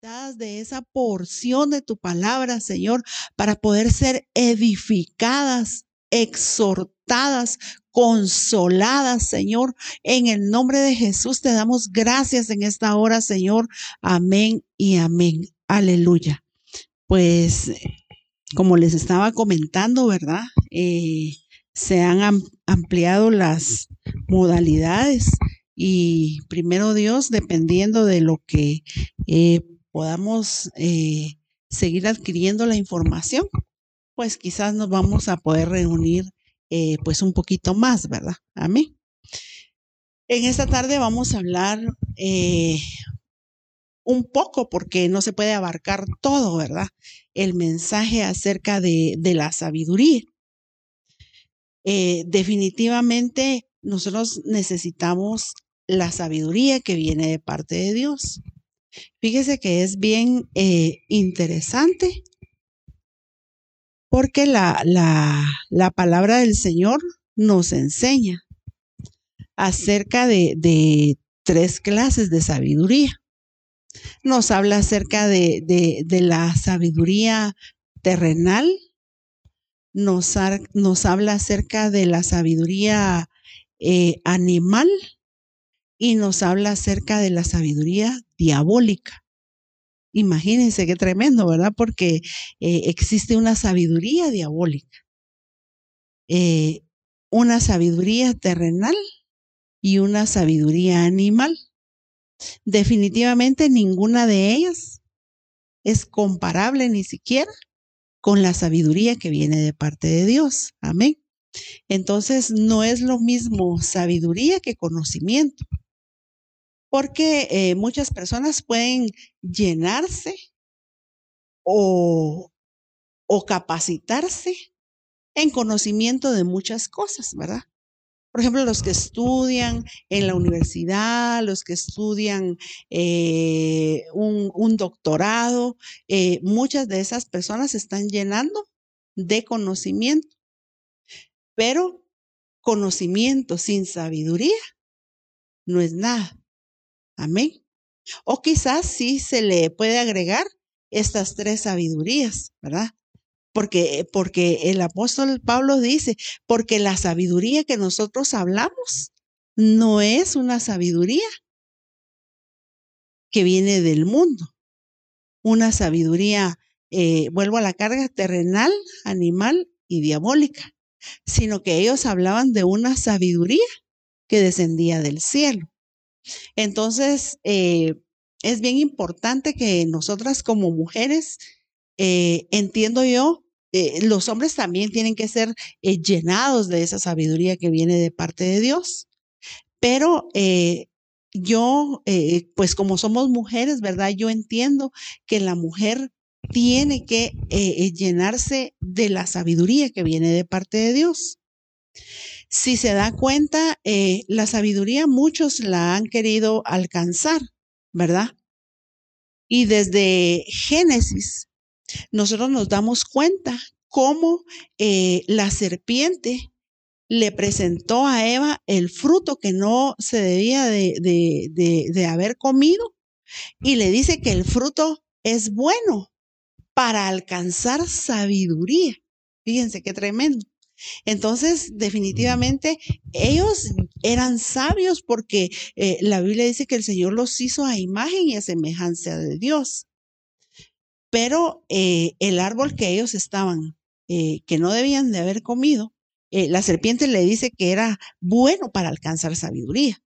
de esa porción de tu palabra, Señor, para poder ser edificadas, exhortadas, consoladas, Señor. En el nombre de Jesús te damos gracias en esta hora, Señor. Amén y amén. Aleluya. Pues, como les estaba comentando, ¿verdad? Eh, se han ampliado las modalidades y primero Dios, dependiendo de lo que eh, podamos eh, seguir adquiriendo la información, pues quizás nos vamos a poder reunir eh, pues un poquito más, ¿verdad? Amén. En esta tarde vamos a hablar eh, un poco, porque no se puede abarcar todo, ¿verdad? El mensaje acerca de, de la sabiduría. definitivamente nosotros necesitamos la sabiduría que viene de parte de Dios. Fíjese que es bien eh, interesante. Porque la, la, la, palabra del Señor nos enseña acerca de, de, tres clases de sabiduría. Nos habla acerca de, de la sabiduría terrenal, nos, nos, habla acerca de la sabiduría eh, animal y nos habla acerca de la sabiduría diabólica. Imagínense qué tremendo, ¿verdad? Porque eh, existe una sabiduría diabólica, eh, una sabiduría terrenal y una sabiduría animal. Definitivamente ninguna de ellas es comparable ni siquiera con la sabiduría que viene de parte de Dios. Amén. Entonces, no es lo mismo sabiduría que conocimiento porque eh, muchas personas pueden llenarse o, o capacitarse en conocimiento de muchas cosas, ¿verdad? Por ejemplo, los que estudian en la universidad, los que estudian eh, un, doctorado, eh, muchas de esas personas están llenando de conocimiento, pero conocimiento sin sabiduría no es nada. Amén. O quizás sí se le puede agregar estas tres sabidurías, ¿verdad? Porque, porque el apóstol Pablo dice, porque la sabiduría que nosotros hablamos no es una sabiduría que viene del mundo, una sabiduría, eh, vuelvo a la carga, terrenal, animal y diabólica, sino que ellos hablaban de una sabiduría que descendía del cielo. Entonces, eh, es bien importante que nosotras como mujeres, eh, entiendo yo, eh, los hombres también tienen que ser llenados de esa sabiduría que viene de parte de Dios. Pero yo, pues como somos mujeres, ¿verdad? Yo entiendo que la mujer tiene que llenarse de la sabiduría que viene de parte de Dios. Si se da cuenta, eh, la sabiduría muchos la han querido alcanzar, ¿verdad? Y desde Génesis, nosotros nos damos cuenta cómo eh, la serpiente le presentó a Eva el fruto que no se debía de, de, de, haber comido y le dice que el fruto es bueno para alcanzar sabiduría. Fíjense qué tremendo. Entonces, definitivamente, ellos eran sabios porque eh, la Biblia dice que el Señor los hizo a imagen y a semejanza de Dios. Pero eh, el árbol que ellos estaban, eh, que no debían de haber comido, la serpiente le dice que era bueno para alcanzar sabiduría,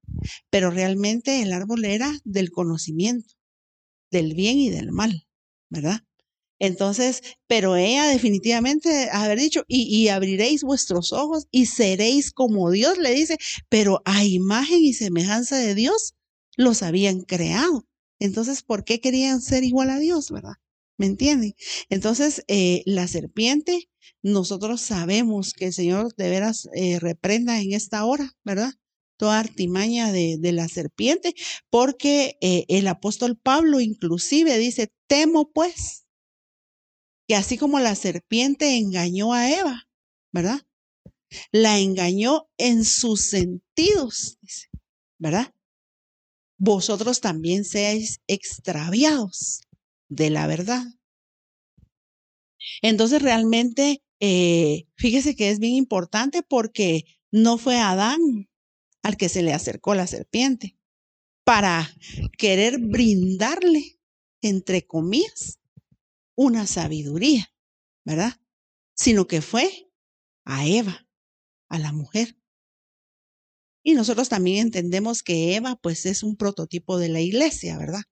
pero realmente el árbol era del conocimiento, del bien y del mal, ¿verdad? Entonces, pero ella definitivamente haber dicho, y, abriréis vuestros ojos y seréis como Dios, le dice, pero a imagen y semejanza de Dios los habían creado. Entonces, ¿por qué querían ser igual a Dios, verdad? ¿Me entienden? Entonces, eh, la serpiente, nosotros sabemos que el Señor de veras eh, reprenda en esta hora, ¿verdad? Toda artimaña de, la serpiente, porque eh, el apóstol Pablo inclusive dice, temo pues que así como la serpiente engañó a Eva, ¿verdad? La engañó en sus sentidos, ¿verdad? Vosotros también seáis extraviados de la verdad. Entonces realmente, eh, fíjese que es bien importante porque no fue Adán al que se le acercó la serpiente para querer brindarle, entre comillas, una sabiduría, ¿verdad? Sino que fue a Eva, a la mujer. Y nosotros también entendemos que Eva, pues, es un prototipo de la iglesia, ¿verdad?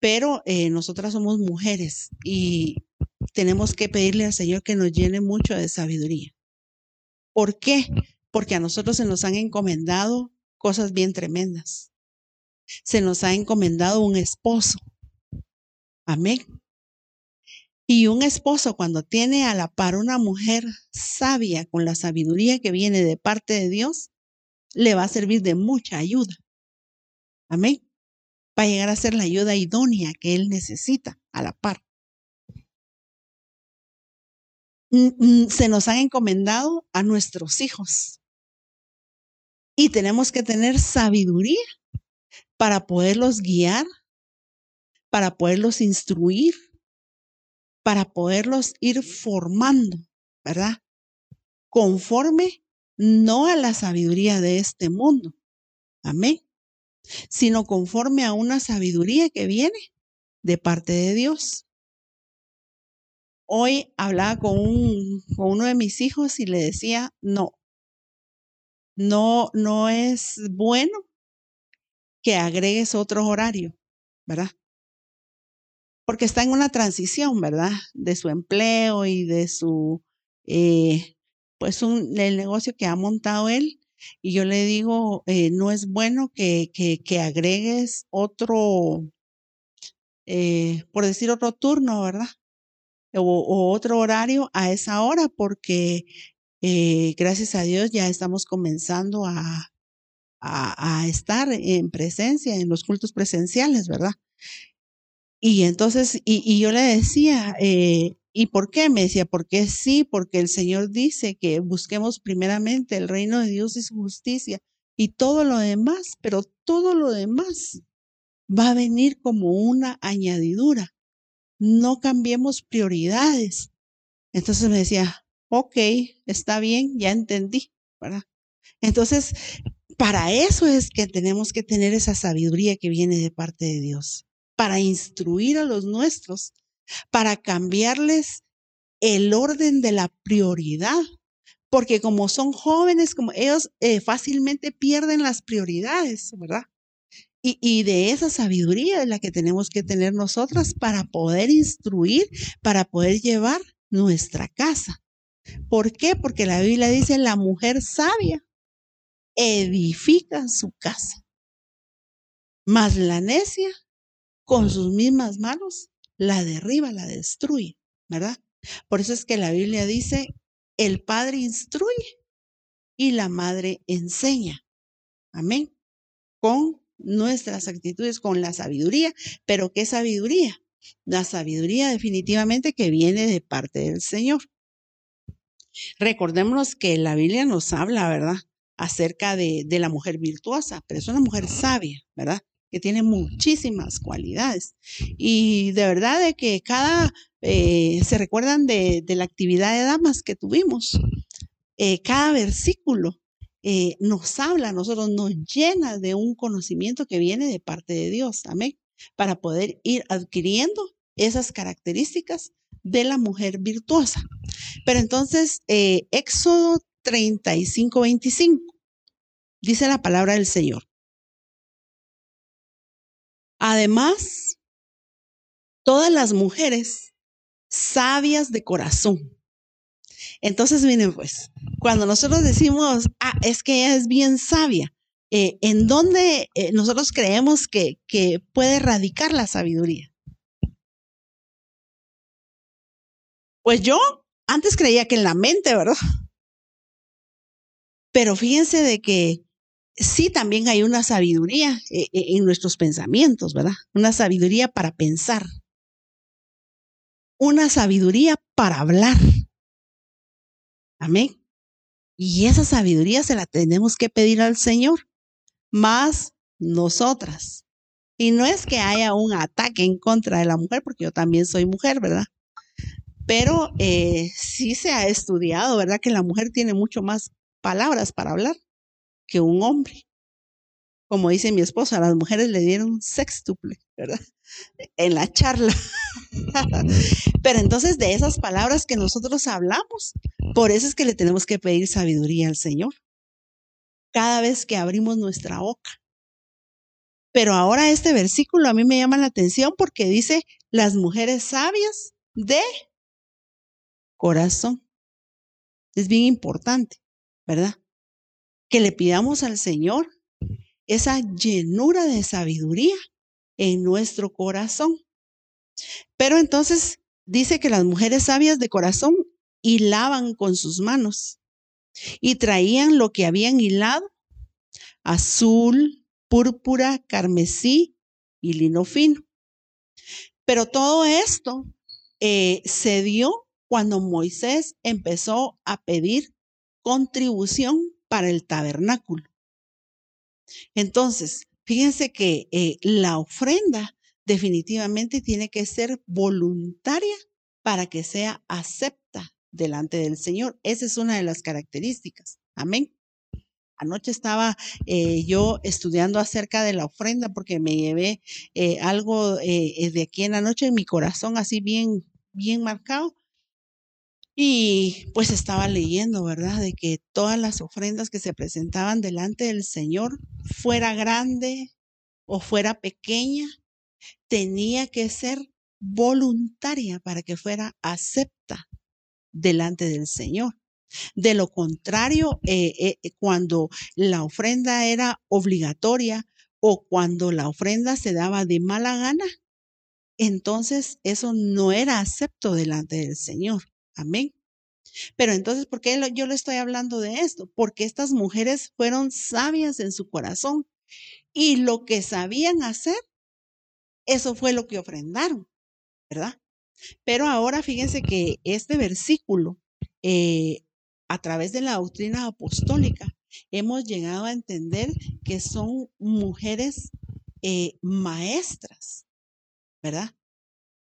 Pero eh, nosotras somos mujeres y tenemos que pedirle al Señor que nos llene mucho de sabiduría. ¿Por qué? Porque a nosotros se nos han encomendado cosas bien tremendas. Se nos ha encomendado un esposo. Amén. Y un esposo cuando tiene a la par una mujer sabia con la sabiduría que viene de parte de Dios, le va a servir de mucha ayuda. Amén. Va a llegar a ser la ayuda idónea que él necesita a la par. Mm, mm, se nos han encomendado a nuestros hijos. Y tenemos que tener sabiduría para poderlos guiar, para poderlos instruir, para poderlos ir formando, ¿verdad? Conforme no a la sabiduría de este mundo. Amén. Sino conforme a una sabiduría que viene de parte de Dios. Hoy hablaba con, un, con uno de mis hijos y le decía, no, no, no es bueno que agregues otro horario, ¿verdad? Porque está en una transición, ¿verdad? De su empleo y de su, eh, pues, un, el negocio que ha montado él. Y yo le digo, eh, no es bueno que, que, agregues otro, eh, por decir otro turno, ¿verdad? o, otro horario a esa hora porque eh, gracias a Dios ya estamos comenzando a, a, estar en presencia, en los cultos presenciales, ¿verdad? Y entonces, y, yo le decía, eh, ¿y por qué? Me decía, porque sí, porque el Señor dice que busquemos primeramente el reino de Dios y su justicia y todo lo demás, pero todo lo demás va a venir como una añadidura no cambiemos prioridades. Entonces me decía, ok, está bien, ya entendí. Entonces, para eso es que tenemos que tener esa sabiduría que viene de parte de Dios, para instruir a los nuestros, para cambiarles el orden de la prioridad, porque como son jóvenes, como ellos eh, fácilmente pierden las prioridades, ¿verdad? Y, de esa sabiduría es la que tenemos que tener nosotras para poder instruir, para poder llevar nuestra casa. ¿Por qué? Porque la Biblia dice, la mujer sabia edifica su casa, mas la necia con sus mismas manos la derriba, la destruye, ¿verdad? Por eso es que la Biblia dice, el padre instruye y la madre enseña. Amén. Con nuestras actitudes con la sabiduría, pero ¿qué sabiduría? La sabiduría definitivamente que viene de parte del Señor. Recordémonos que la Biblia nos habla, ¿verdad? Acerca de, de la mujer virtuosa, pero es una mujer sabia, ¿verdad? Que tiene muchísimas cualidades. Y de verdad de que cada, eh, se recuerdan de, de, la actividad de damas que tuvimos. Eh, cada versículo eh, nos habla a nosotros, nos llena de un conocimiento que viene de parte de Dios. Amén. Para poder ir adquiriendo esas características de la mujer virtuosa. Pero entonces, Éxodo 35, 25, dice la palabra del Señor. Además, todas las mujeres sabias de corazón entonces, miren, pues, cuando nosotros decimos, ah, es que ella es bien sabia, eh, ¿en dónde eh, nosotros creemos que, que puede radicar la sabiduría? Pues yo antes creía que en la mente, ¿verdad? Pero fíjense de que sí también hay una sabiduría eh, en nuestros pensamientos, ¿verdad? Una sabiduría para pensar. Una sabiduría para hablar. Amén. Y esa sabiduría se la tenemos que pedir al Señor, más nosotras. Y no es que haya un ataque en contra de la mujer, porque yo también soy mujer, ¿verdad? Pero eh, sí se ha estudiado, ¿verdad? Que la mujer tiene mucho más palabras para hablar que un hombre. Como dice mi esposa, a las mujeres le dieron sextuple, ¿verdad? En la charla. Pero entonces de esas palabras que nosotros hablamos, por eso es que le tenemos que pedir sabiduría al Señor. Cada vez que abrimos nuestra boca. Pero ahora este versículo a mí me llama la atención porque dice las mujeres sabias de corazón. Es bien importante, ¿verdad? Que le pidamos al Señor esa llenura de sabiduría en nuestro corazón. Pero entonces dice que las mujeres sabias de corazón hilaban con sus manos y traían lo que habían hilado, azul, púrpura, carmesí y lino fino. Pero todo esto eh, se dio cuando Moisés empezó a pedir contribución para el tabernáculo. Entonces, fíjense que eh, la ofrenda definitivamente tiene que ser voluntaria para que sea acepta delante del Señor. Esa es una de las características. Amén. Anoche estaba eh, yo estudiando acerca de la ofrenda porque me llevé eh, algo de aquí en la noche en mi corazón así bien, bien marcado y pues estaba leyendo, ¿verdad? De que todas las ofrendas que se presentaban delante del Señor, fuera grande o fuera pequeña, tenía que ser voluntaria para que fuera acepta delante del Señor. De lo contrario, eh, eh, cuando la ofrenda era obligatoria o cuando la ofrenda se daba de mala gana, entonces eso no era acepto delante del Señor. Amén. Pero entonces, ¿por qué yo le estoy hablando de esto? Porque estas mujeres fueron sabias en su corazón y lo que sabían hacer, eso fue lo que ofrendaron, ¿verdad? Pero ahora fíjense que este versículo, eh, a través de la doctrina apostólica, hemos llegado a entender que son mujeres eh, maestras, ¿verdad?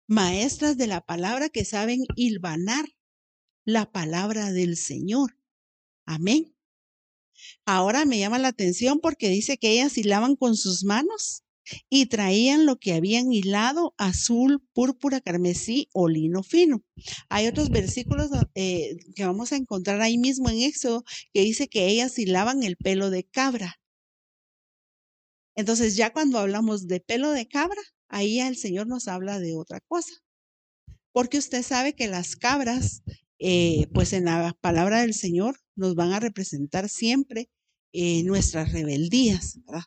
Maestras de la palabra que saben hilvanar la palabra del Señor. Amén. Ahora me llama la atención porque dice que ellas hilaban con sus manos y traían lo que habían hilado, azul, púrpura, carmesí o lino fino. Hay otros versículos eh, que vamos a encontrar ahí mismo en Éxodo que dice que ellas hilaban el pelo de cabra. Entonces ya cuando hablamos de pelo de cabra, ahí el Señor nos habla de otra cosa. Porque usted sabe que las cabras eh, pues en la palabra del Señor nos van a representar siempre eh, nuestras rebeldías, ¿verdad?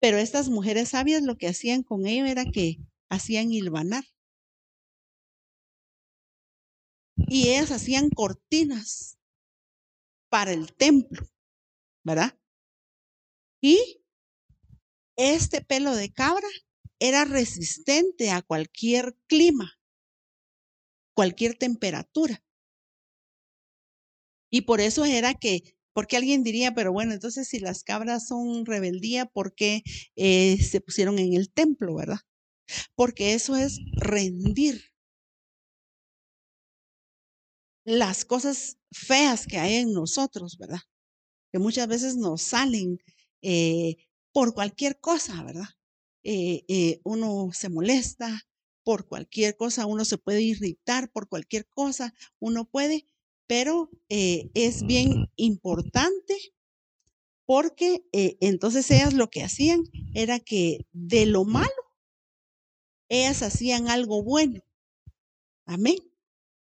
Pero estas mujeres sabias lo que hacían con ello era que hacían hilvanar. Y ellas hacían cortinas para el templo, ¿verdad? Y este pelo de cabra era resistente a cualquier clima cualquier temperatura. Y por eso era que, porque alguien diría, pero bueno, entonces si las cabras son rebeldía, ¿por qué eh, se pusieron en el templo, verdad? Porque eso es rendir las cosas feas que hay en nosotros, ¿verdad? Que muchas veces nos salen eh, por cualquier cosa, ¿verdad? Eh, uno se molesta, por cualquier cosa, uno se puede irritar por cualquier cosa, uno puede, pero eh, es bien importante porque eh, entonces ellas lo que hacían era que de lo malo, ellas hacían algo bueno. Amén.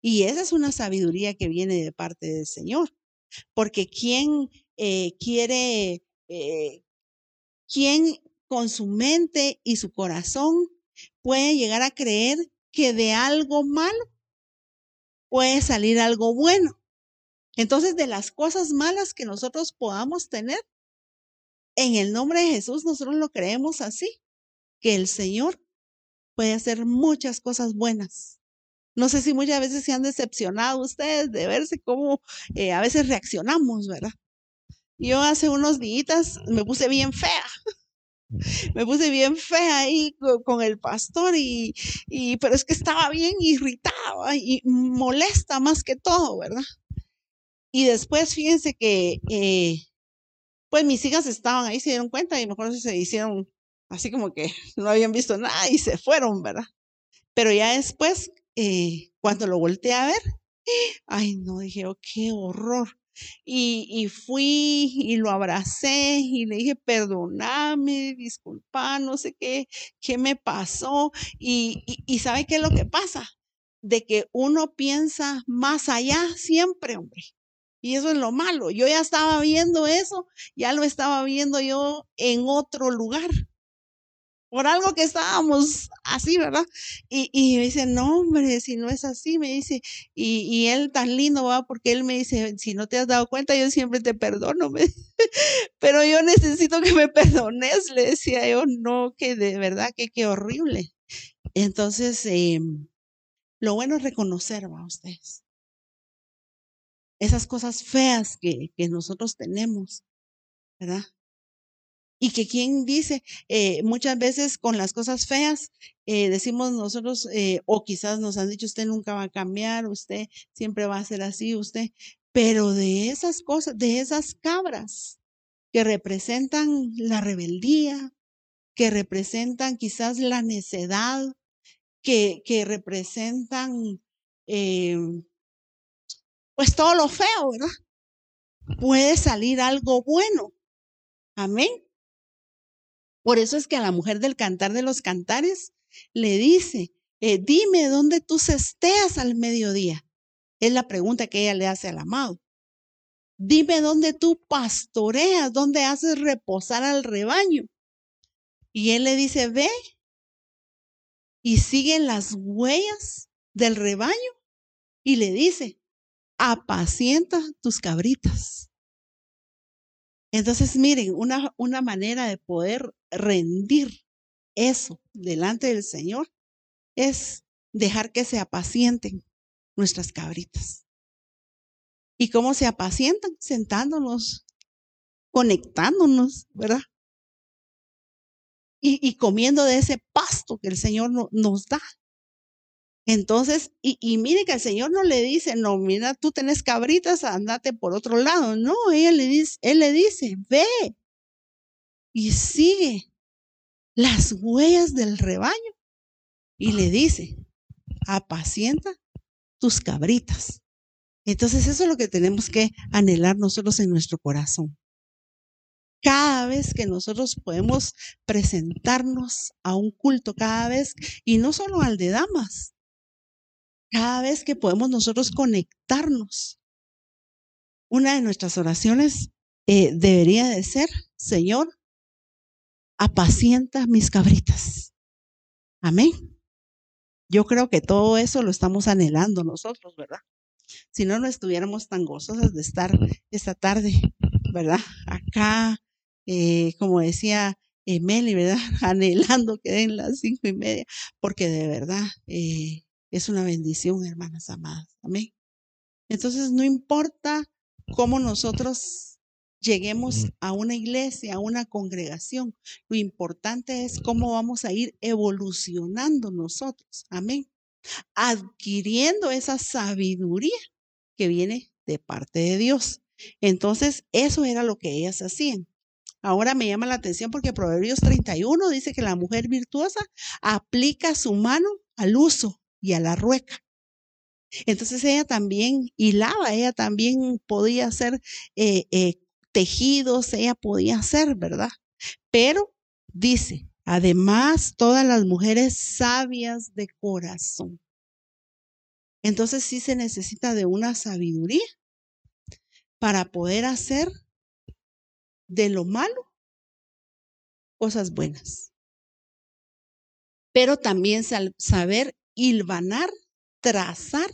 Y esa es una sabiduría que viene de parte del Señor, porque quien eh, quiere, quien con su mente y su corazón puede llegar a creer que de algo malo puede salir algo bueno. Entonces, de las cosas malas que nosotros podamos tener, en el nombre de Jesús nosotros lo creemos así, que el Señor puede hacer muchas cosas buenas. No sé si muchas veces se han decepcionado ustedes de verse cómo eh, a veces reaccionamos, ¿verdad? Yo hace unos días me puse bien fea Me puse bien fea ahí con, el pastor y, y, pero es que estaba bien irritada y molesta más que todo, ¿verdad? Y después, fíjense que, eh, pues mis hijas estaban ahí, se dieron cuenta y mejor se hicieron así como que no habían visto nada y se fueron, ¿verdad? Pero ya después, eh, cuando lo volteé a ver, ay, no, dije, oh, qué horror. Y, fui y lo abracé y le dije, perdóname, disculpa, no sé qué, qué me pasó. Y, y, y ¿sabe qué es lo que pasa? De que uno piensa más allá siempre, hombre. Y eso es lo malo. Yo ya estaba viendo eso, ya lo estaba viendo yo en otro lugar por algo que estábamos así, ¿verdad? Y, me dice, no, hombre, si no es así, me dice, y, él tan lindo va, porque él me dice, si no te has dado cuenta, yo siempre te perdono, pero yo necesito que me perdones, le decía yo, no, que de verdad, que qué horrible. Entonces, eh, lo bueno es reconocer, va ustedes, esas cosas feas que nosotros tenemos, ¿verdad? Y que quien dice, eh, muchas veces con las cosas feas, eh, decimos nosotros, eh, o quizás nos han dicho, usted nunca va a cambiar, usted siempre va a ser así, usted, pero de esas cosas, de esas cabras que representan la rebeldía, que representan quizás la necedad, que, que representan pues todo lo feo, ¿verdad? Puede salir algo bueno. Amén. Por eso es que a la mujer del cantar de los cantares le dice, eh, dime dónde tú cesteas al mediodía. Es la pregunta que ella le hace al amado. Dime dónde tú pastoreas, dónde haces reposar al rebaño. Y él le dice, ve y sigue las huellas del rebaño y le dice, apacienta tus cabritas. Entonces, miren, una, una manera de poder rendir eso delante del Señor es dejar que se apacienten nuestras cabritas. ¿Y cómo se apacientan? Sentándonos, conectándonos, ¿verdad? Y, comiendo de ese pasto que el Señor nos da. Entonces, y, y, mire que el Señor no le dice, no, mira, tú tenés cabritas, andate por otro lado. No, él le dice, él le dice, ve y sigue las huellas del rebaño. Y le dice, apacienta tus cabritas. Entonces, eso es lo que tenemos que anhelar nosotros en nuestro corazón. Cada vez que nosotros podemos presentarnos a un culto, cada vez, y no solo al de damas, cada vez que podemos nosotros conectarnos. Una de nuestras oraciones eh, debería de ser, Señor, apacienta mis cabritas. Amén. Yo creo que todo eso lo estamos anhelando nosotros, ¿verdad? Si no, no estuviéramos tan gozosas de estar esta tarde, ¿verdad? Acá, eh, como decía Emily, ¿verdad? Anhelando que den las cinco y media, porque de verdad eh, es una bendición, hermanas amadas. Amén. Entonces, no importa cómo nosotros lleguemos a una iglesia, a una congregación, lo importante es cómo vamos a ir evolucionando nosotros. Amén. Adquiriendo esa sabiduría que viene de parte de Dios. Entonces, eso era lo que ellas hacían. Ahora me llama la atención porque Proverbios 31 dice que la mujer virtuosa aplica su mano al uso y a la rueca. Entonces ella también hilaba, ella también podía hacer eh, eh, tejidos, ella podía hacer, ¿verdad? Pero dice, además todas las mujeres sabias de corazón. Entonces sí se necesita de una sabiduría para poder hacer de lo malo cosas buenas. Pero también saber hilvanar, trazar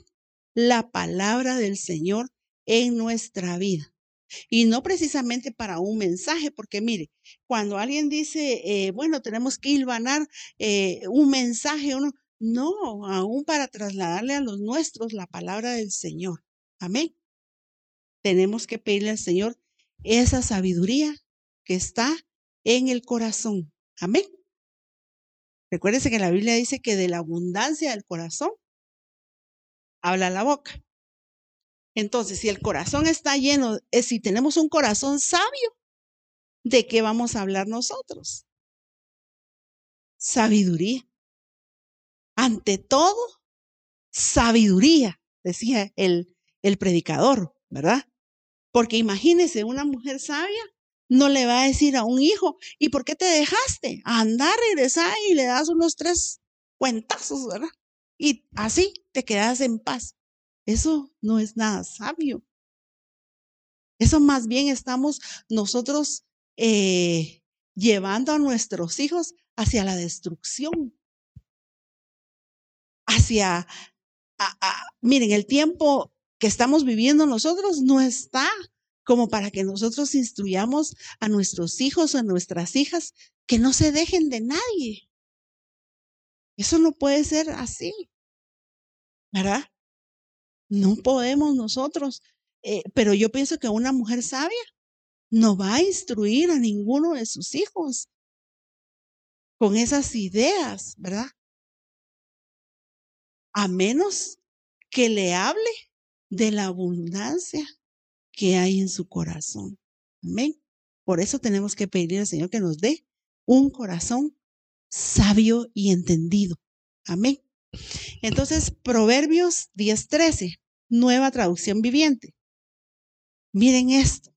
la palabra del Señor en nuestra vida. Y no precisamente para un mensaje, porque mire, cuando alguien dice, eh, bueno, tenemos que hilvanar eh, un mensaje, uno, no, aún para trasladarle a los nuestros la palabra del Señor. Amén. Tenemos que pedirle al Señor esa sabiduría que está en el corazón. Amén. Recuérdese que la Biblia dice que de la abundancia del corazón habla la boca. Entonces, si el corazón está lleno, es si tenemos un corazón sabio, ¿de qué vamos a hablar nosotros? Sabiduría. Ante todo, sabiduría, decía el, el predicador, ¿verdad? Porque imagínese, una mujer sabia no le va a decir a un hijo, ¿y por qué te dejaste? Anda, regresa y le das unos tres cuentazos, ¿verdad? Y así te quedas en paz. Eso no es nada sabio. Eso más bien estamos nosotros eh, llevando a nuestros hijos hacia la destrucción, hacia, miren, el tiempo que estamos viviendo nosotros no está como para que nosotros instruyamos a nuestros hijos o a nuestras hijas que no se dejen de nadie. Eso no puede ser así, ¿verdad? No podemos nosotros, eh, pero yo pienso que una mujer sabia no va a instruir a ninguno de sus hijos con esas ideas, ¿verdad? A menos que le hable de la abundancia que hay en su corazón. Amén. Por eso tenemos que pedirle al Señor que nos dé un corazón sabio y entendido. Amén. Entonces, Proverbios 10:13, nueva traducción viviente. Miren esto.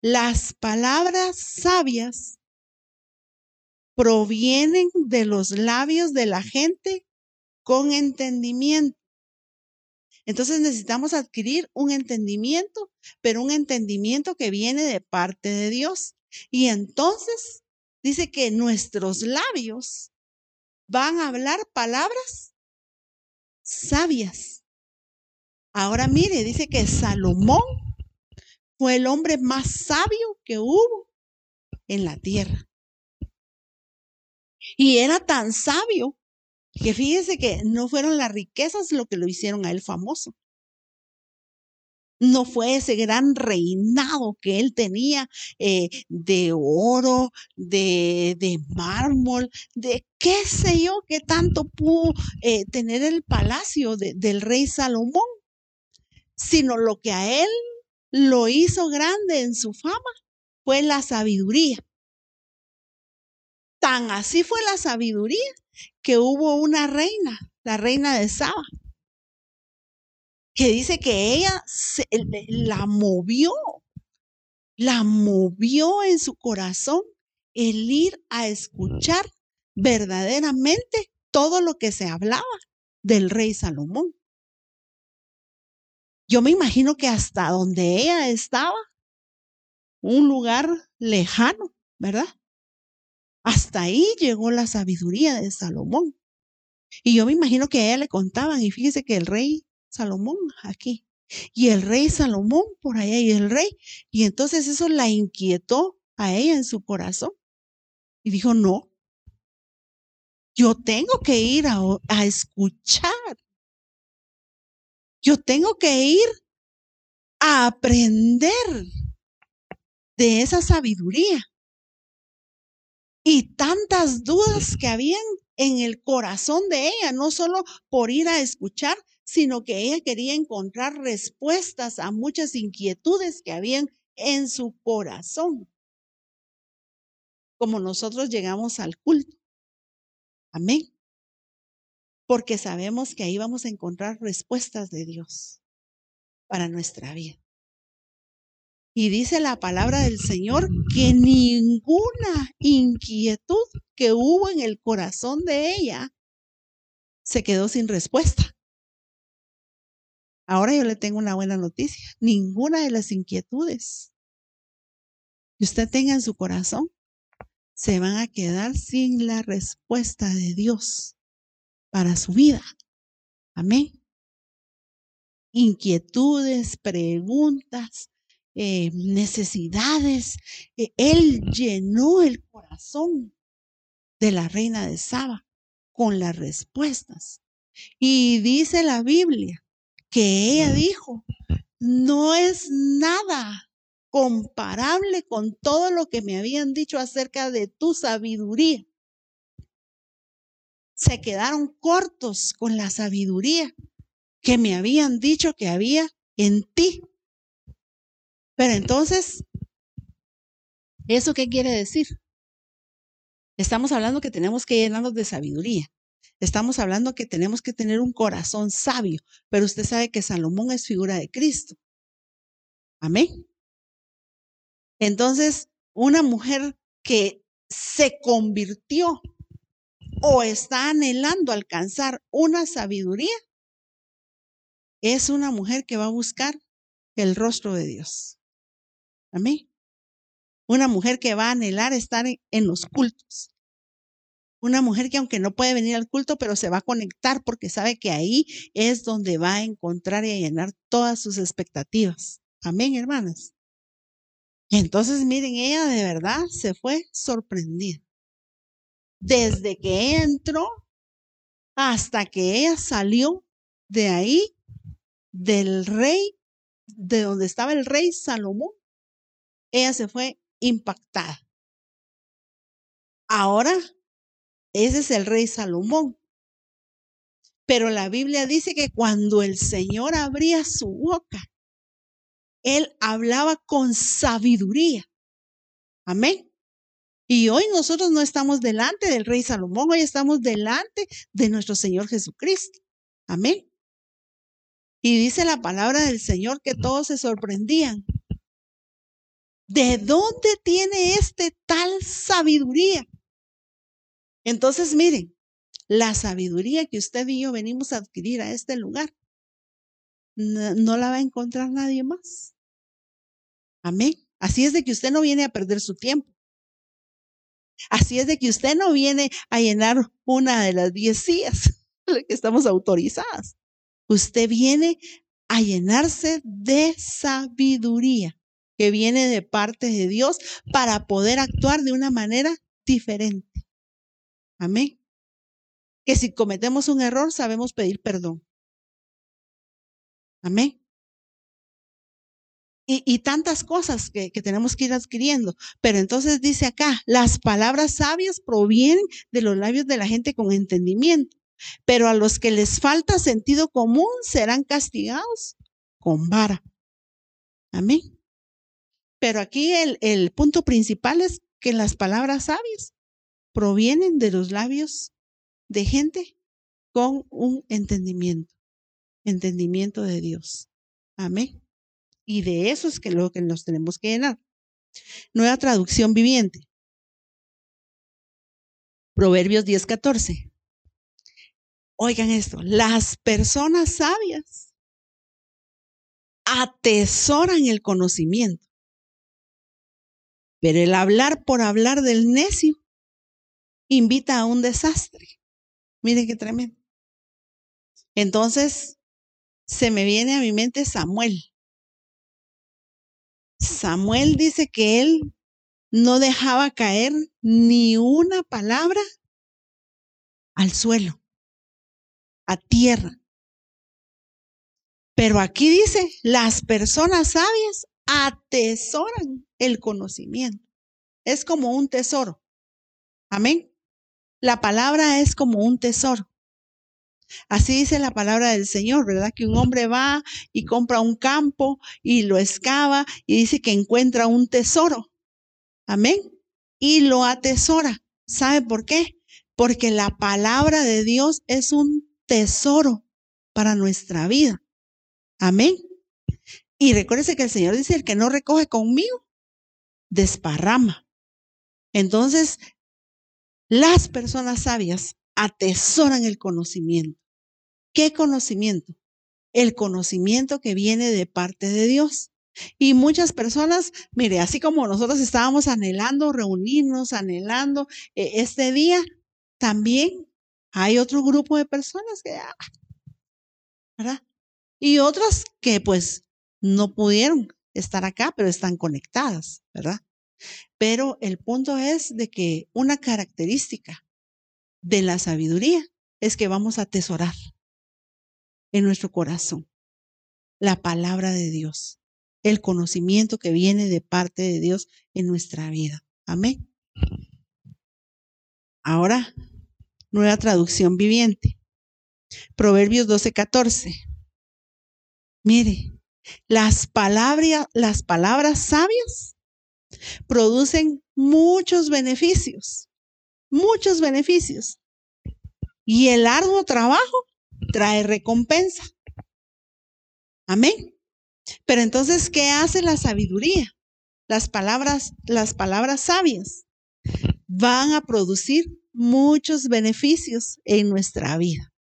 Las palabras sabias provienen de los labios de la gente con entendimiento. Entonces necesitamos adquirir un entendimiento, pero un entendimiento que viene de parte de Dios. Y entonces dice que nuestros labios van a hablar palabras sabias. Ahora mire, dice que Salomón fue el hombre más sabio que hubo en la tierra. Y era tan sabio que fíjese que no fueron las riquezas lo que lo hicieron a él famoso. No fue ese gran reinado que él tenía eh, de oro, de, de, mármol, de qué sé yo, qué tanto pudo eh, tener el palacio del rey Salomón, sino lo que a él lo hizo grande en su fama fue la sabiduría. Tan así fue la sabiduría que hubo una reina, la reina de Saba, que dice que ella la movió, la movió en su corazón el ir a escuchar verdaderamente todo lo que se hablaba del rey Salomón. Yo me imagino que hasta donde ella estaba, un lugar lejano, ¿verdad? Hasta ahí llegó la sabiduría de Salomón. Y yo me imagino que a ella le contaban, y fíjese que el rey Salomón aquí, y el rey Salomón por allá, y el rey, y entonces eso la inquietó a ella en su corazón. Y dijo, no, yo tengo que ir a, escuchar. Yo tengo que ir a aprender de esa sabiduría y tantas dudas que habían en el corazón de ella, no solo por ir a escuchar, sino que ella quería encontrar respuestas a muchas inquietudes que habían en su corazón. Como nosotros llegamos al culto. Amén. Porque sabemos que ahí vamos a encontrar respuestas de Dios para nuestra vida. Y dice la palabra del Señor que ninguna inquietud que hubo en el corazón de ella se quedó sin respuesta. Ahora yo le tengo una buena noticia. Ninguna de las inquietudes que usted tenga en su corazón se van a quedar sin la respuesta de Dios para su vida. Amén. Inquietudes, preguntas, eh, necesidades. Eh, él llenó el corazón de la reina de Saba con las respuestas. Y dice la Biblia que ella dijo, no es nada comparable con todo lo que me habían dicho acerca de tu sabiduría. Se quedaron cortos con la sabiduría que me habían dicho que había en ti. Pero entonces, ¿eso qué quiere decir? Estamos hablando que tenemos que llenarnos de sabiduría. Estamos hablando que tenemos que tener un corazón sabio, pero usted sabe que Salomón es figura de Cristo. Amén. Entonces, una mujer que se convirtió o está anhelando alcanzar una sabiduría, es una mujer que va a buscar el rostro de Dios. Amén. Una mujer que va a anhelar estar en, los cultos. Una mujer que aunque no puede venir al culto, pero se va a conectar porque sabe que ahí es donde va a encontrar y a llenar todas sus expectativas. Amén, hermanas. Entonces, miren, ella de verdad se fue sorprendida. Desde que entró hasta que ella salió de ahí, del rey, de donde estaba el rey Salomón, ella se fue impactada. Ahora, ese es el rey Salomón. Pero la Biblia dice que cuando el Señor abría su boca, él hablaba con sabiduría. Amén. Y hoy nosotros no estamos delante del rey Salomón, hoy estamos delante de nuestro Señor Jesucristo. Amén. Y dice la palabra del Señor que todos se sorprendían. ¿De dónde tiene este tal sabiduría? Entonces, miren, la sabiduría que usted y yo venimos a adquirir a este lugar, no, la va a encontrar nadie más. Amén. Así es de que usted no viene a perder su tiempo. Así es de que usted no viene a llenar una de las diez sillas que estamos autorizadas. Usted viene a llenarse de sabiduría que viene de parte de Dios para poder actuar de una manera diferente. Amén. Que si cometemos un error sabemos pedir perdón. Amén. Y, tantas cosas que, que tenemos que ir adquiriendo. Pero entonces dice acá, las palabras sabias provienen de los labios de la gente con entendimiento. Pero a los que les falta sentido común serán castigados con vara. Amén. Pero aquí el, el punto principal es que las palabras sabias provienen de los labios de gente con un entendimiento, entendimiento de Dios. Amén. Y de eso es que lo que nos tenemos que llenar. Nueva traducción viviente. Proverbios 10:14. Oigan esto, las personas sabias atesoran el conocimiento pero el hablar por hablar del necio invita a un desastre. Miren qué tremendo. Entonces, se me viene a mi mente Samuel. Samuel dice que él no dejaba caer ni una palabra al suelo, a tierra. Pero aquí dice, las personas sabias atesoran el conocimiento. Es como un tesoro. Amén. La palabra es como un tesoro. Así dice la palabra del Señor, ¿verdad? Que un hombre va y compra un campo y lo excava y dice que encuentra un tesoro. Amén. Y lo atesora. ¿Sabe por qué? Porque la palabra de Dios es un tesoro para nuestra vida. Amén. Y recuérdese que el Señor dice, el que no recoge conmigo, desparrama. Entonces, las personas sabias atesoran el conocimiento. ¿Qué conocimiento? El conocimiento que viene de parte de Dios. Y muchas personas, mire, así como nosotros estábamos anhelando reunirnos, anhelando eh, este día, también hay otro grupo de personas que, ah, ¿verdad? Y otras que pues no pudieron estar acá, pero están conectadas, ¿verdad? Pero el punto es de que una característica de la sabiduría es que vamos a atesorar en nuestro corazón la palabra de Dios. el conocimiento que viene de parte de Dios en nuestra vida. Amén. Ahora, nueva traducción viviente. Proverbios 12, 14. Mire, las palabras, las palabras sabias producen muchos beneficios, muchos beneficios. Y el arduo trabajo trae recompensa. Amén. Pero entonces, ¿qué hace la sabiduría? Las palabras, las palabras sabias van a producir muchos beneficios en nuestra vida.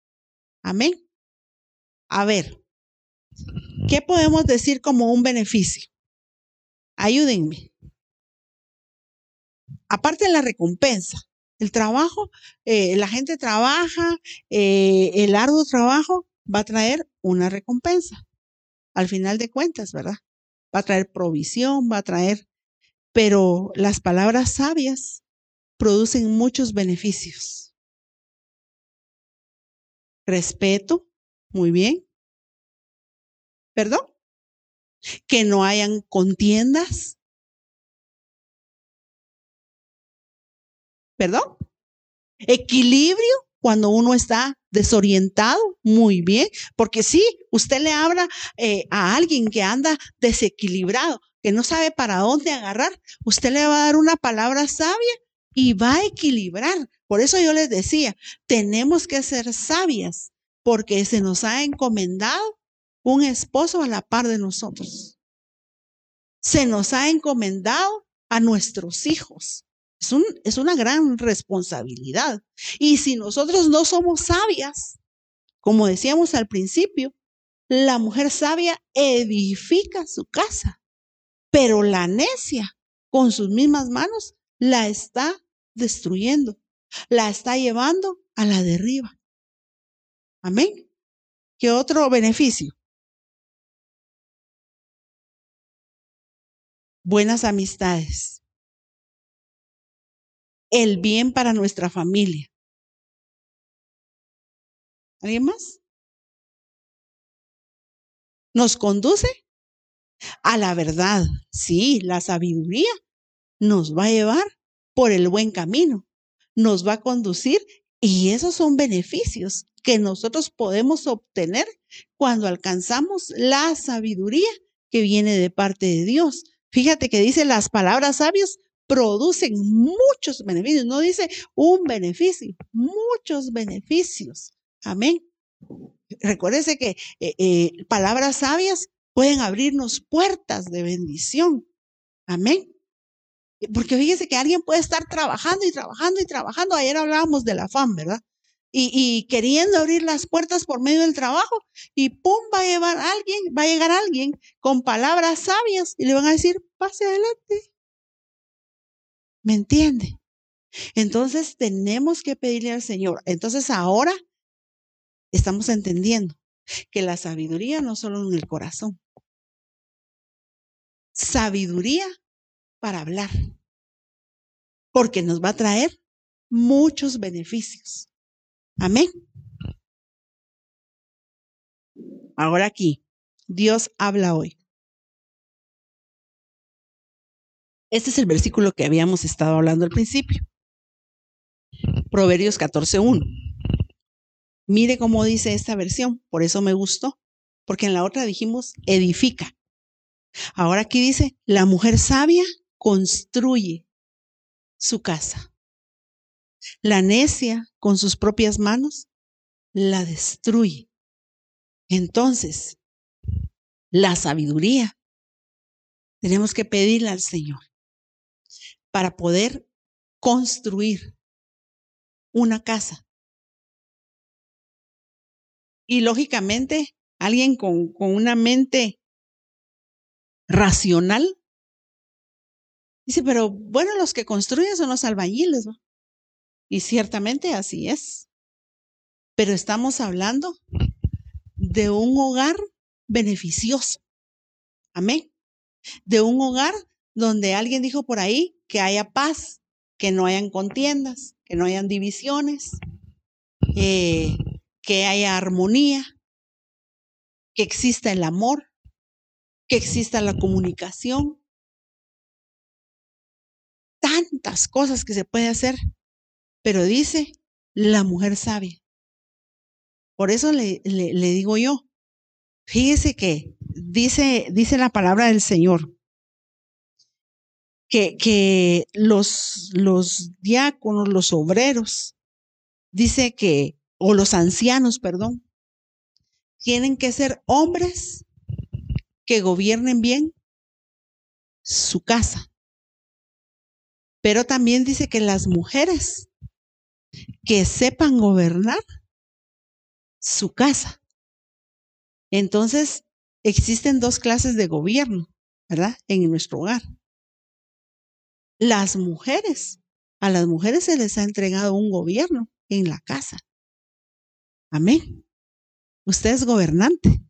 Amén. A ver, ¿qué podemos decir como un beneficio? Ayúdenme. Aparte de la recompensa, el trabajo, eh, la gente trabaja, eh, el arduo trabajo va a traer una recompensa. Al final de cuentas, ¿verdad? Va a traer provisión, va a traer, pero las palabras sabias producen muchos beneficios. Respeto, muy bien. ¿Perdón? Que no hayan contiendas. ¿Perdón? Equilibrio cuando uno está desorientado, muy bien, porque sí, usted le habla eh, a alguien que anda desequilibrado, que no sabe para dónde agarrar, usted le va a dar una palabra sabia y va a equilibrar. Por eso yo les decía, tenemos que ser sabias, porque se nos ha encomendado un esposo a la par de nosotros. Se nos ha encomendado a nuestros hijos. Es, un, es una gran responsabilidad. Y si nosotros no somos sabias, como decíamos al principio, la mujer sabia edifica su casa, pero la necia con sus mismas manos la está destruyendo, la está llevando a la derriba. Amén. ¿Qué otro beneficio? Buenas amistades el bien para nuestra familia. ¿Alguien más? Nos conduce a la verdad. Sí, la sabiduría nos va a llevar por el buen camino, nos va a conducir y esos son beneficios que nosotros podemos obtener cuando alcanzamos la sabiduría que viene de parte de Dios. Fíjate que dice las palabras sabias producen muchos beneficios. No dice un beneficio, muchos beneficios. Amén. Recuérdese que eh, eh, palabras sabias pueden abrirnos puertas de bendición. Amén. Porque fíjese que alguien puede estar trabajando y trabajando y trabajando. Ayer hablábamos del afán, ¿verdad? Y, y, queriendo abrir las puertas por medio del trabajo y pum, va a llevar alguien, va a llegar alguien con palabras sabias y le van a decir, pase adelante. ¿Me entiende? Entonces tenemos que pedirle al Señor. Entonces ahora estamos entendiendo que la sabiduría no solo en el corazón. Sabiduría para hablar. Porque nos va a traer muchos beneficios. Amén. Ahora aquí, Dios habla hoy. Este es el versículo que habíamos estado hablando al principio. Proverbios 14.1. Mire cómo dice esta versión, por eso me gustó, porque en la otra dijimos edifica. Ahora aquí dice, la mujer sabia construye su casa. La necia con sus propias manos la destruye. Entonces, la sabiduría tenemos que pedirle al Señor para poder construir una casa. Y lógicamente, alguien con, con una mente racional dice, pero bueno, los que construyen son los albañiles. Y ciertamente así es. Pero estamos hablando de un hogar beneficioso. Amén. De un hogar donde alguien dijo por ahí que haya paz, que no hayan contiendas, que no hayan divisiones, eh, que haya armonía, que exista el amor, que exista la comunicación, tantas cosas que se puede hacer, pero dice la mujer sabia. Por eso le, le, digo yo, fíjese que dice, dice la palabra del Señor, que, los, los diáconos, los obreros, dice que, o los ancianos, perdón, tienen que ser hombres que gobiernen bien su casa. Pero también dice que las mujeres que sepan gobernar su casa. Entonces, existen dos clases de gobierno, ¿verdad? En nuestro hogar. Las mujeres, a las mujeres se les ha entregado un gobierno en la casa. Amén. Usted es gobernante.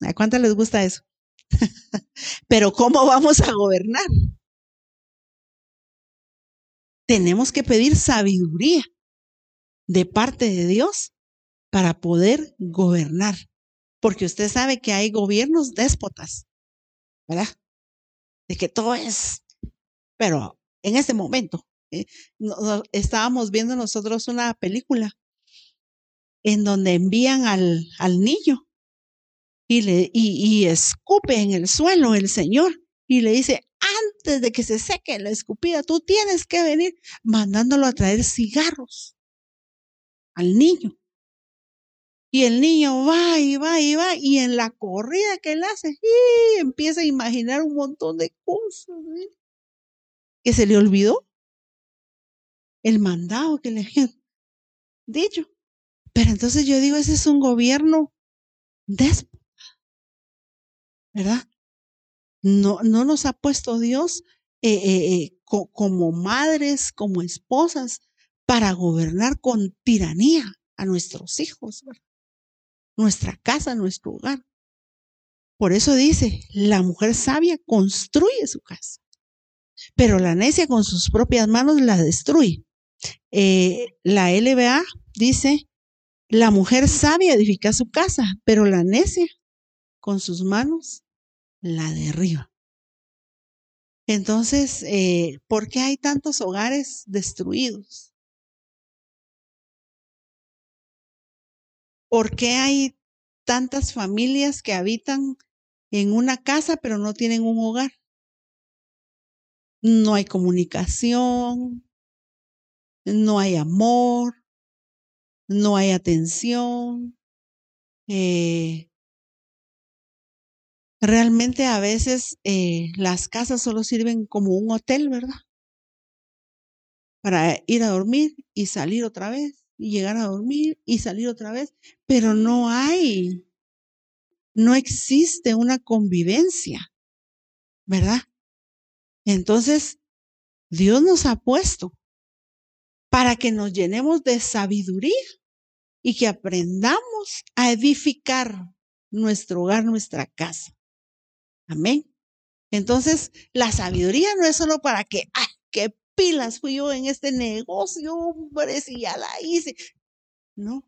¿A cuánto les gusta eso? Pero ¿cómo vamos a gobernar? Tenemos que pedir sabiduría de parte de Dios para poder gobernar. Porque usted sabe que hay gobiernos déspotas, ¿verdad? De que todo es, pero en este momento, eh, estábamos viendo nosotros una película en donde envían al, niño y, le, y, escupe en el suelo el Señor y le dice, antes de que se seque la escupida, tú tienes que venir mandándolo a traer cigarros al niño. Y el niño va y va y va y en la corrida que él hace, y empieza a imaginar un montón de cosas. Que se le olvidó el mandado que le habían dicho. Pero entonces yo digo, ese es un gobierno déspota. ¿verdad? No, no nos ha puesto Dios eh, eh, eh, como madres, como esposas, para gobernar con tiranía a nuestros hijos, nuestra casa, nuestro hogar. Por eso dice, la mujer sabia construye su casa, pero la necia con sus propias manos la destruye. la LBA dice, la mujer sabia edifica su casa, pero la necia con sus manos la de arriba. Entonces, eh, ¿por qué hay tantos hogares destruidos? ¿Por qué hay tantas familias que habitan en una casa pero no tienen un hogar? No hay comunicación, no hay amor, no hay atención, eh, Realmente a veces eh, las casas solo sirven como un hotel, ¿verdad? Para ir a dormir y salir otra vez, y llegar a dormir y salir otra vez, pero no hay, no existe una convivencia, ¿verdad? Entonces, Dios nos ha puesto para que nos llenemos de sabiduría y que aprendamos a edificar nuestro hogar, nuestra casa. Amén. Entonces, la sabiduría no es solo para que, ay, qué pilas fui yo en este negocio, hombre, si ya la hice. No.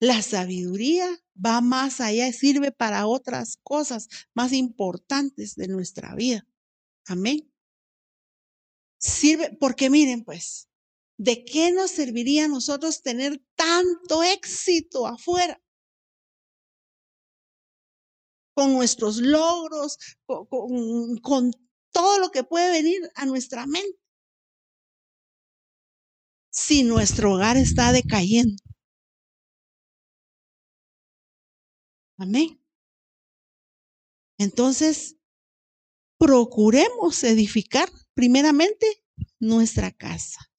La sabiduría va más allá y sirve para otras cosas más importantes de nuestra vida. Amén. Sirve, porque miren pues, ¿de qué nos serviría a nosotros tener tanto éxito afuera? con nuestros logros, con, todo lo que puede venir a nuestra mente. Si nuestro hogar está decayendo. Amén. Entonces, procuremos edificar primeramente nuestra casa,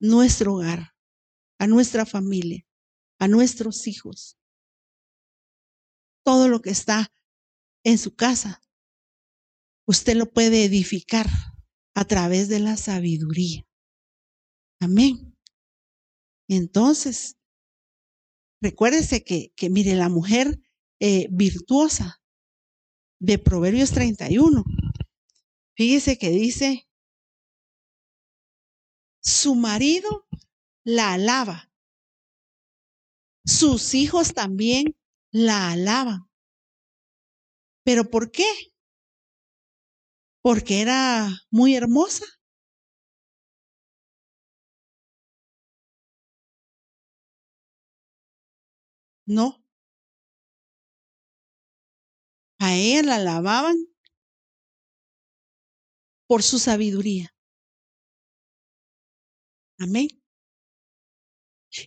nuestro hogar, a nuestra familia, a nuestros hijos todo lo que está en su casa. Usted lo puede edificar a través de la sabiduría. Amén. Entonces, recuérdese que, que mire, la mujer eh, virtuosa de Proverbios 31, fíjese que dice, su marido la alaba, sus hijos también la alaban. ¿Pero por qué? ¿Porque era muy hermosa? No. A ella la alababan por su sabiduría. Amén.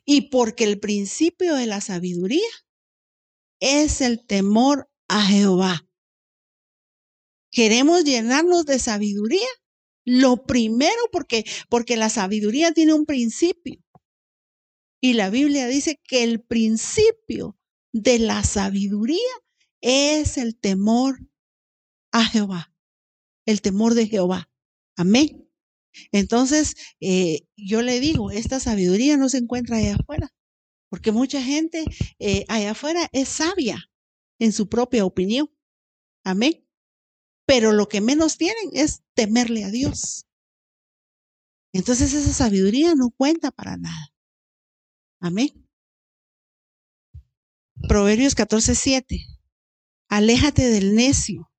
Y porque el principio de la sabiduría es el temor a Jehová. Queremos llenarnos de sabiduría. Lo primero porque porque la sabiduría tiene un principio. Y la Biblia dice que el principio de la sabiduría es el temor a Jehová, el temor de Jehová. Amén. Entonces, eh, yo le digo, esta sabiduría no se encuentra allá afuera, porque mucha gente eh, allá afuera es sabia en su propia opinión. Amén. Pero lo que menos tienen es temerle a Dios. Entonces esa sabiduría no cuenta para nada. Amén. Proverbios 14, 7. Aléjate del necio.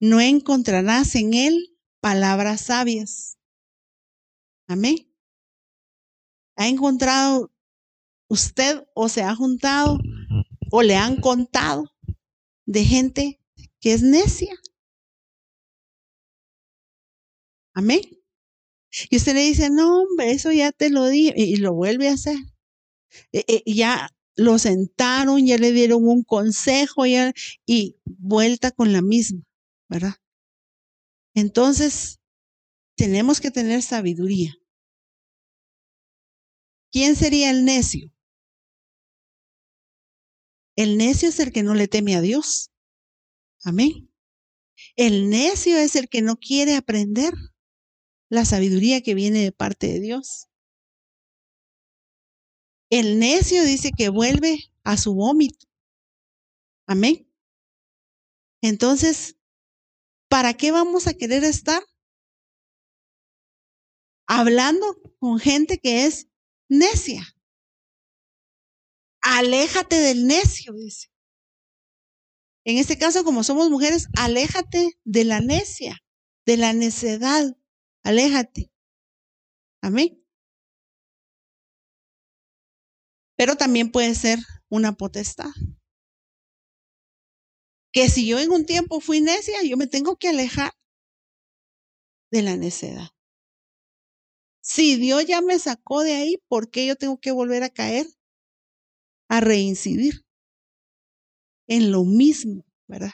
No encontrarás en él palabras sabias. Amén. ¿Ha encontrado usted o se ha juntado o le han contado de gente que es necia? Amén. Y usted le dice, no, hombre, eso ya te lo di y, lo vuelve a hacer. E, e, ya lo sentaron, ya le dieron un consejo ya, y vuelta con la misma, ¿verdad? Entonces, tenemos que tener sabiduría. ¿Quién sería el necio? El necio es el que no le teme a Dios. Amén. El necio es el que no quiere aprender la sabiduría que viene de parte de Dios. El necio dice que vuelve a su vómito. Amén. Entonces, ¿para qué vamos a querer estar hablando con gente que es necia? Aléjate del necio, dice. En este caso, como somos mujeres, aléjate de la necia, de la necedad, aléjate. Amén. Pero también puede ser una potestad. Que si yo en un tiempo fui necia, yo me tengo que alejar de la necedad. Si Dios ya me sacó de ahí, ¿por qué yo tengo que volver a caer? A reincidir en lo mismo, ¿verdad?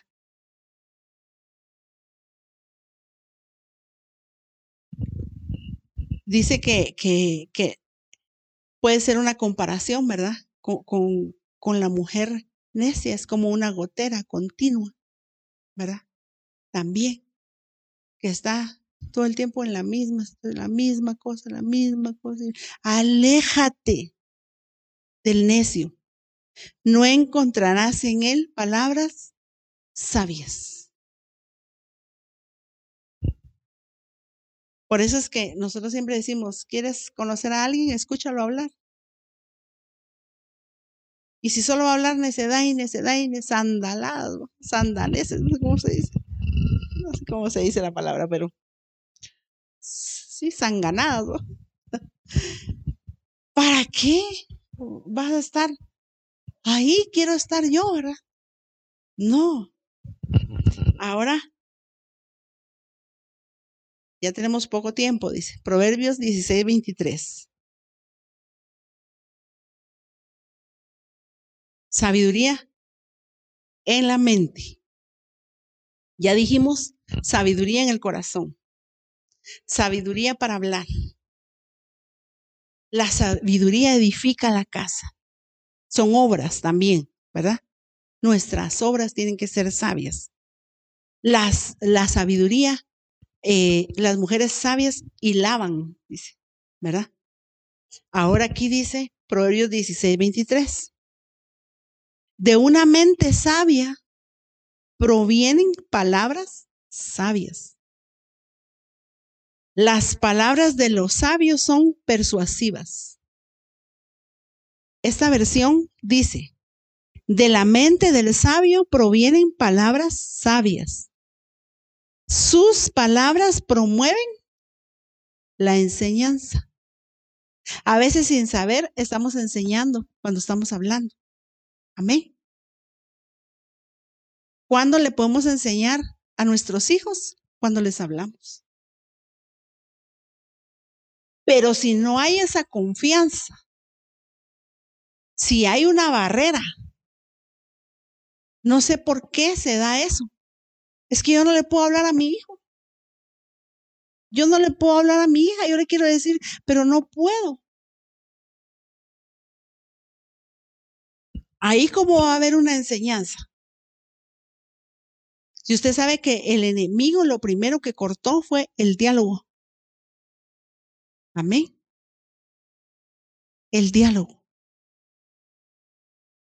dice que, que, que puede ser una comparación, ¿verdad? Con, con, con, la mujer necia, es como una gotera continua, ¿verdad? También, que está todo el tiempo en la misma, la misma cosa, la misma cosa. Aléjate del necio. No encontrarás en él palabras sabias. Por eso es que nosotros siempre decimos, ¿quieres conocer a alguien? Escúchalo hablar. Y si solo va a hablar necedad y necedad y sandalado, sandaleses, no sé cómo se dice. No sé cómo se dice la palabra, pero sí, sanganado. ¿Para qué vas a estar ahí? Quiero estar yo, ¿verdad? No. Ahora ya tenemos poco tiempo, dice. Proverbios 16, 23. Sabiduría en la mente. Ya dijimos sabiduría en el corazón. Sabiduría para hablar. La sabiduría edifica la casa. Son obras también, ¿verdad? Nuestras obras tienen que ser sabias. Las, la sabiduría eh, las mujeres sabias y lavan, dice, ¿verdad? Ahora aquí dice Proverbios 16, 23. De una mente sabia provienen palabras sabias. Las palabras de los sabios son persuasivas. Esta versión dice, De la mente del sabio provienen palabras sabias. Sus palabras promueven la enseñanza. A veces sin saber estamos enseñando cuando estamos hablando. Amén. ¿Cuándo le podemos enseñar a nuestros hijos? Cuando les hablamos. Pero si no hay esa confianza, si hay una barrera, no sé por qué se da eso. Es que yo no le puedo hablar a mi hijo. Yo no le puedo hablar a mi hija, yo le quiero decir, pero no puedo. Ahí como va a haber una enseñanza. Si usted sabe que el enemigo lo primero que cortó fue el diálogo. Amén. El diálogo.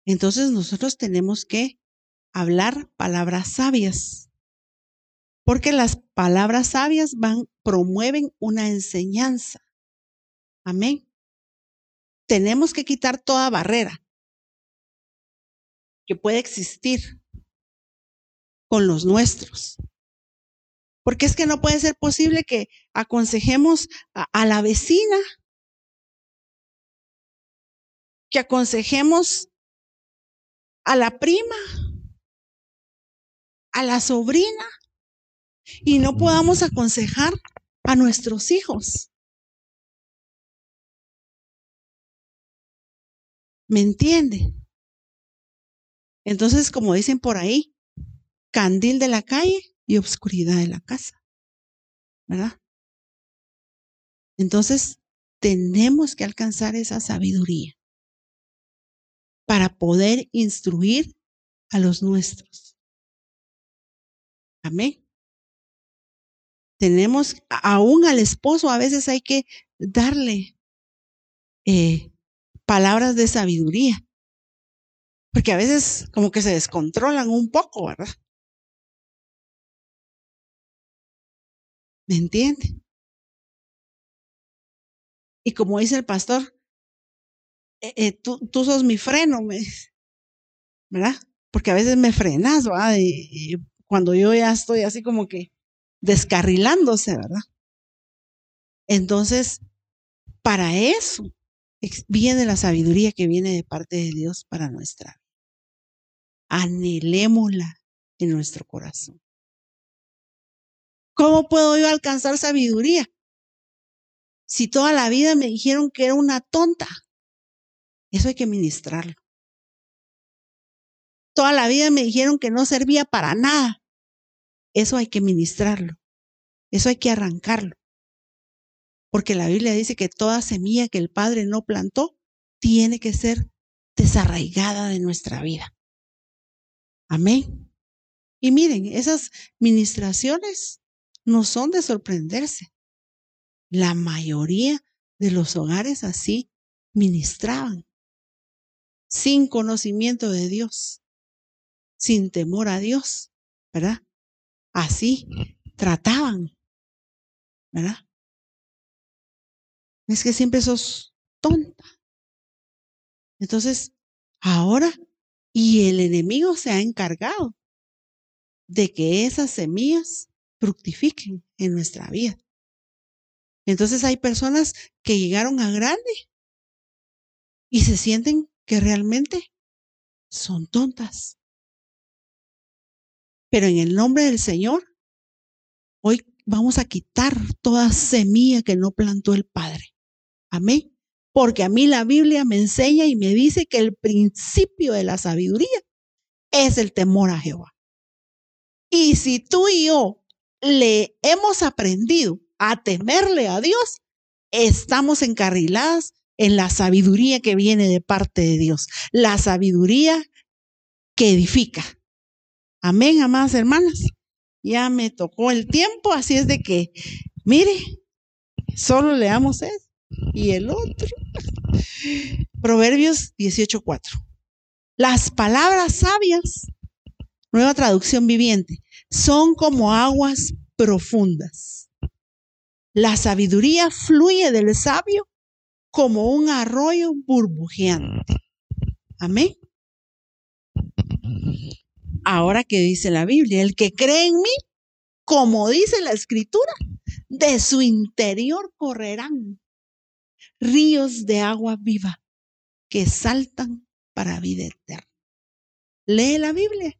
Entonces nosotros tenemos que hablar palabras sabias. Porque las palabras sabias van, promueven una enseñanza. Amén. Tenemos que quitar toda barrera que puede existir con los nuestros. Porque es que no puede ser posible que aconsejemos a, la vecina, que aconsejemos a la prima, a la sobrina, y no podamos aconsejar a nuestros hijos. ¿Me entiende? Entonces, como dicen por ahí, candil de la calle y obscuridad de la casa. ¿Verdad? Entonces, tenemos que alcanzar esa sabiduría para poder instruir a los nuestros. Amén. Tenemos, aún al esposo, a veces hay que darle eh, palabras de sabiduría, porque a veces como que se descontrolan un poco, ¿verdad? ¿Me entiende? Y como dice el pastor, eh, eh, tú, tú, sos mi freno, ¿verdad? Porque a veces me frenas, ¿verdad? cuando yo ya estoy así como que descarrilándose, ¿verdad? Entonces, para eso viene la sabiduría que viene de parte de Dios para nuestra vida. Anhelémosla en nuestro corazón. ¿Cómo puedo yo alcanzar sabiduría? Si toda la vida me dijeron que era una tonta, eso hay que ministrarlo. Toda la vida me dijeron que no servía para nada, eso hay que ministrarlo. Eso hay que arrancarlo. Porque la Biblia dice que toda semilla que el Padre no plantó tiene que ser desarraigada de nuestra vida. Amén. Y miren, esas ministraciones no son de sorprenderse. La mayoría de los hogares así ministraban, sin conocimiento de Dios, sin temor a Dios, ¿verdad? Así trataban, ¿verdad? Es que siempre sos tonta. Entonces, ahora, y el enemigo se ha encargado de que esas semillas fructifiquen en nuestra vida. Entonces hay personas que llegaron a grande y se sienten que realmente son tontas. Pero en el nombre del Señor, hoy vamos a quitar toda semilla que no plantó el Padre. Amén. Porque a mí la Biblia me enseña y me dice que el principio de la sabiduría es el temor a Jehová. Y si tú y yo le hemos aprendido a temerle a Dios, estamos encarriladas en la sabiduría que viene de parte de Dios, la sabiduría que edifica. Amén, amadas hermanas. Ya me tocó el tiempo, así es de que, mire, solo leamos eso y el otro. Proverbios 18:4. Las palabras sabias, nueva traducción viviente, son como aguas profundas. La sabiduría fluye del sabio como un arroyo burbujeante. Amén. Ahora que dice la Biblia, el que cree en mí, como dice la escritura, de su interior correrán ríos de agua viva que saltan para vida eterna. Lee la Biblia,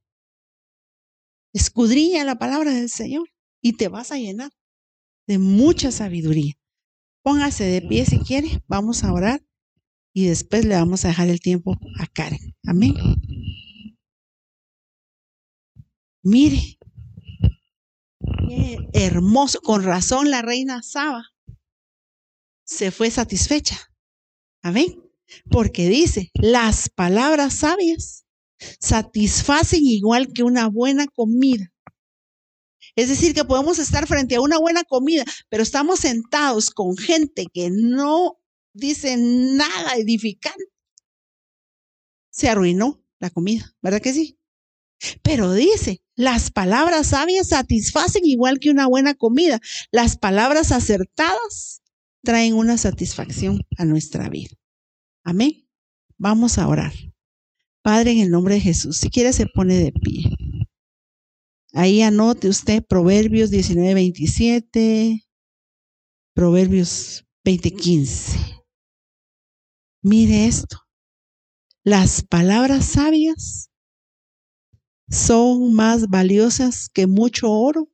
escudriña la palabra del Señor y te vas a llenar de mucha sabiduría. Póngase de pie si quiere, vamos a orar y después le vamos a dejar el tiempo a Karen. Amén. Mire, qué hermoso, con razón la reina Saba se fue satisfecha. Amén. Porque dice, las palabras sabias satisfacen igual que una buena comida. Es decir, que podemos estar frente a una buena comida, pero estamos sentados con gente que no dice nada edificante. Se arruinó la comida, ¿verdad que sí? Pero dice, las palabras sabias satisfacen igual que una buena comida. Las palabras acertadas traen una satisfacción a nuestra vida. Amén. Vamos a orar. Padre, en el nombre de Jesús, si quiere se pone de pie. Ahí anote usted Proverbios 19, 27, Proverbios 20, 15. Mire esto. Las palabras sabias son más valiosas que mucho oro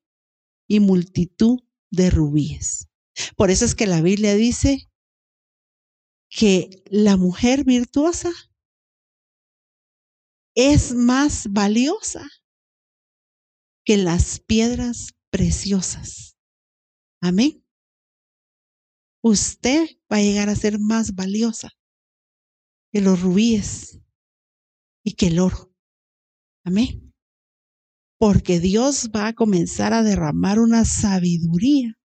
y multitud de rubíes. Por eso es que la Biblia dice que la mujer virtuosa es más valiosa que las piedras preciosas. Amén. Usted va a llegar a ser más valiosa que los rubíes y que el oro. Amén. Porque Dios va a comenzar a derramar una sabiduría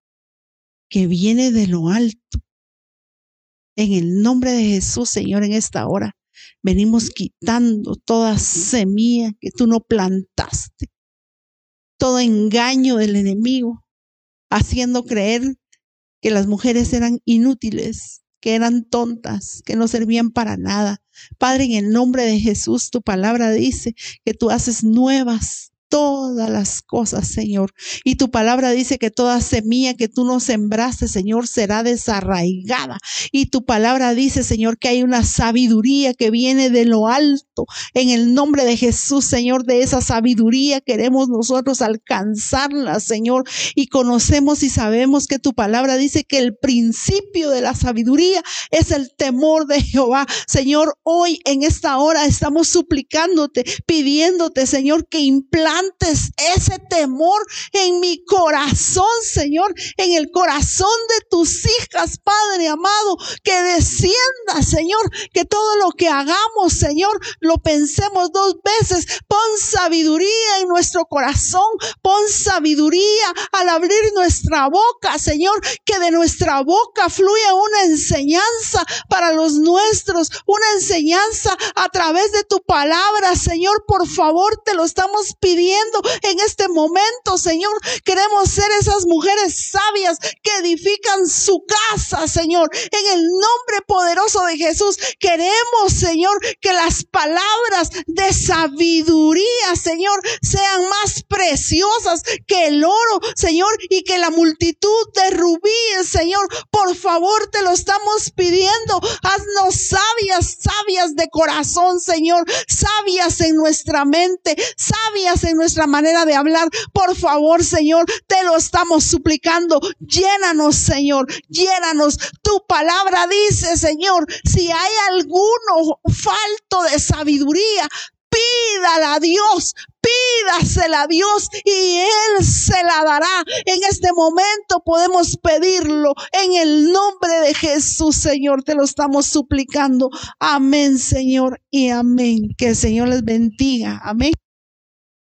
que viene de lo alto. En el nombre de Jesús, Señor, en esta hora, venimos quitando toda semilla que tú no plantaste, todo engaño del enemigo, haciendo creer que las mujeres eran inútiles, que eran tontas, que no servían para nada. Padre, en el nombre de Jesús, tu palabra dice que tú haces nuevas todas las cosas, Señor. Y tu palabra dice que toda semilla que tú no sembraste, Señor, será desarraigada. Y tu palabra dice, Señor, que hay una sabiduría que viene de lo alto. En el nombre de Jesús, Señor, de esa sabiduría queremos nosotros alcanzarla, Señor. Y conocemos y sabemos que tu palabra dice que el principio de la sabiduría es el temor de Jehová. Señor, hoy en esta hora estamos suplicándote, pidiéndote, Señor, que implante ese temor en mi corazón, Señor, en el corazón de tus hijas, Padre amado, que descienda, Señor, que todo lo que hagamos, Señor, lo pensemos dos veces. Pon sabiduría en nuestro corazón, pon sabiduría al abrir nuestra boca, Señor, que de nuestra boca fluya una enseñanza para los nuestros, una enseñanza a través de tu palabra, Señor, por favor, te lo estamos pidiendo en este momento, Señor. Queremos ser esas mujeres sabias que edifican su casa, Señor. En el nombre poderoso de Jesús, queremos, Señor, que las palabras de sabiduría, Señor, sean más preciosas que el oro, Señor, y que la multitud de rubíes, Señor, por favor, te lo estamos pidiendo. Haznos sabias, sabias de corazón, Señor, sabias en nuestra mente, sabias nuestra manera de hablar. Por favor, Señor, te lo estamos suplicando. Llénanos, Señor, llénanos. Tu palabra dice, Señor, si hay alguno falto de sabiduría, pídala a Dios, pídasela a Dios y Él se la dará. En este momento podemos pedirlo en el nombre de Jesús, Señor. Te lo estamos suplicando. Amén, Señor, y amén. Que el Señor les bendiga. Amén.